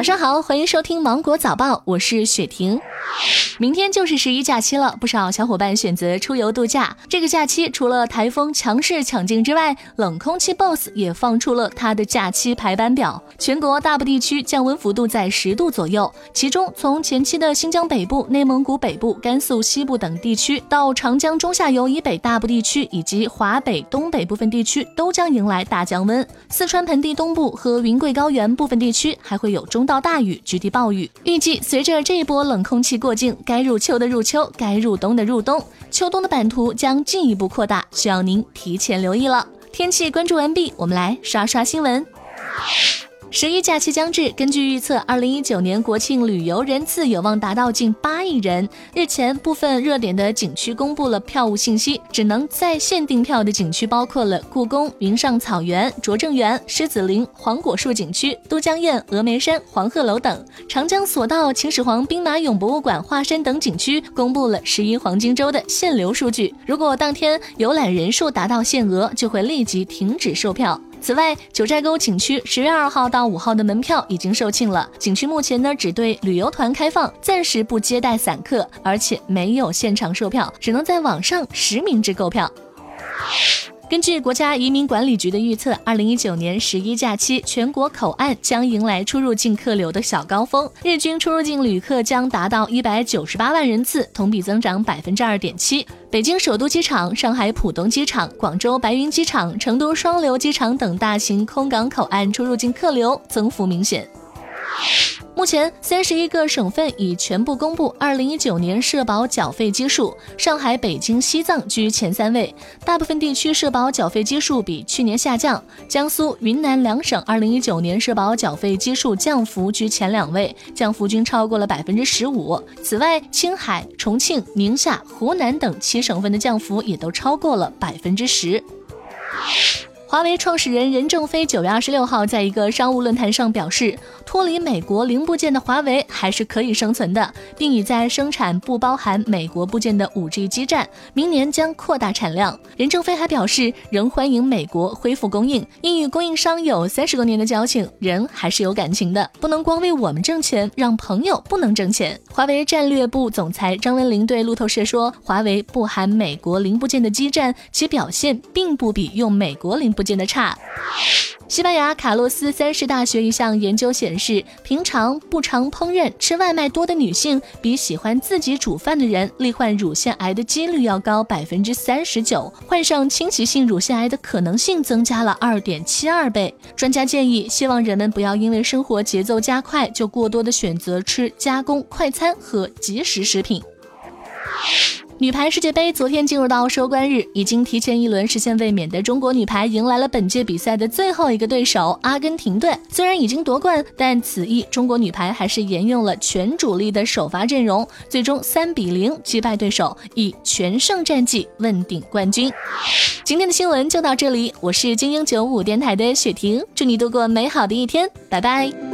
早上好，欢迎收听芒果早报，我是雪婷。明天就是十一假期了，不少小伙伴选择出游度假。这个假期除了台风强势抢镜之外，冷空气 BOSS 也放出了它的假期排班表。全国大部地区降温幅度在十度左右，其中从前期的新疆北部、内蒙古北部、甘肃西部等地区，到长江中下游以北大部地区以及华北、东北部分地区，都将迎来大降温。四川盆地东部和云贵高原部分地区还会有中到大雨、局地暴雨。预计随着这一波冷空气过境，该入秋的入秋，该入冬的入冬，秋冬的版图将进一步扩大，需要您提前留意了。天气关注完毕，我们来刷刷新闻。十一假期将至，根据预测，二零一九年国庆旅游人次有望达到近八亿人。日前，部分热点的景区公布了票务信息，只能在线订票的景区包括了故宫、云上草原、拙政园、狮子林、黄果树景区、都江堰、峨眉山、黄鹤楼等。长江索道、秦始皇兵马俑博物馆、华山等景区公布了十一黄金周的限流数据，如果当天游览人数达到限额，就会立即停止售票。此外，九寨沟景区十月二号到五号的门票已经售罄了。景区目前呢只对旅游团开放，暂时不接待散客，而且没有现场售票，只能在网上实名制购票。根据国家移民管理局的预测，二零一九年十一假期，全国口岸将迎来出入境客流的小高峰，日均出入境旅客将达到一百九十八万人次，同比增长百分之二点七。北京首都机场、上海浦东机场、广州白云机场、成都双流机场等大型空港口岸出入境客流增幅明显。目前，三十一个省份已全部公布二零一九年社保缴费基数，上海、北京、西藏居前三位。大部分地区社保缴费基数比去年下降，江苏、云南两省二零一九年社保缴费基数降幅居前两位，降幅均超过了百分之十五。此外，青海、重庆、宁夏、湖南等七省份的降幅也都超过了百分之十。华为创始人任正非九月二十六号在一个商务论坛上表示，脱离美国零部件的华为还是可以生存的，并已在生产不包含美国部件的五 G 基站，明年将扩大产量。任正非还表示，仍欢迎美国恢复供应，因与供应商有三十多年的交情，人还是有感情的，不能光为我们挣钱，让朋友不能挣钱。华为战略部总裁张文林对路透社说，华为不含美国零部件的基站，其表现并不比用美国零。不见得差。西班牙卡洛斯三世大学一项研究显示，平常不常烹饪、吃外卖多的女性，比喜欢自己煮饭的人，罹患乳腺癌的几率要高百分之三十九，患上侵袭性乳腺癌的可能性增加了二点七二倍。专家建议，希望人们不要因为生活节奏加快，就过多的选择吃加工快餐和即食食品。女排世界杯昨天进入到收官日，已经提前一轮实现卫冕的中国女排迎来了本届比赛的最后一个对手——阿根廷队。虽然已经夺冠，但此役中国女排还是沿用了全主力的首发阵容，最终三比零击败对手，以全胜战绩问鼎冠军。今天的新闻就到这里，我是精英九五电台的雪婷，祝你度过美好的一天，拜拜。